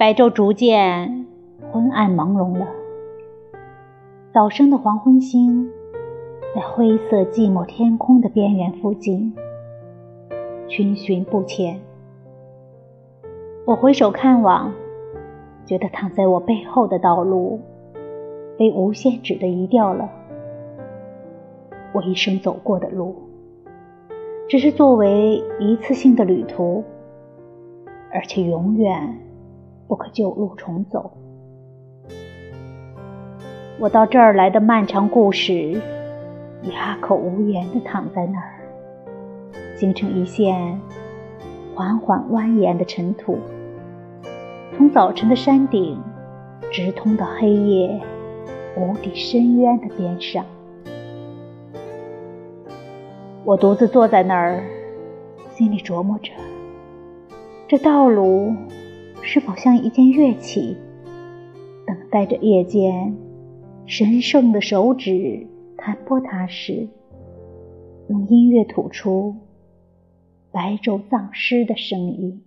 白昼逐渐昏暗朦胧了，早生的黄昏星在灰色寂寞天空的边缘附近逡巡不前。我回首看望，觉得躺在我背后的道路被无限制的移掉了。我一生走过的路，只是作为一次性的旅途，而且永远不可旧路重走。我到这儿来的漫长故事，哑口无言地躺在那儿，形成一线缓缓蜿蜒的尘土，从早晨的山顶，直通到黑夜无底深渊的边上。我独自坐在那儿，心里琢磨着：这道路是否像一件乐器，等待着夜间神圣的手指弹拨它时，用音乐吐出白昼丧尸的声音。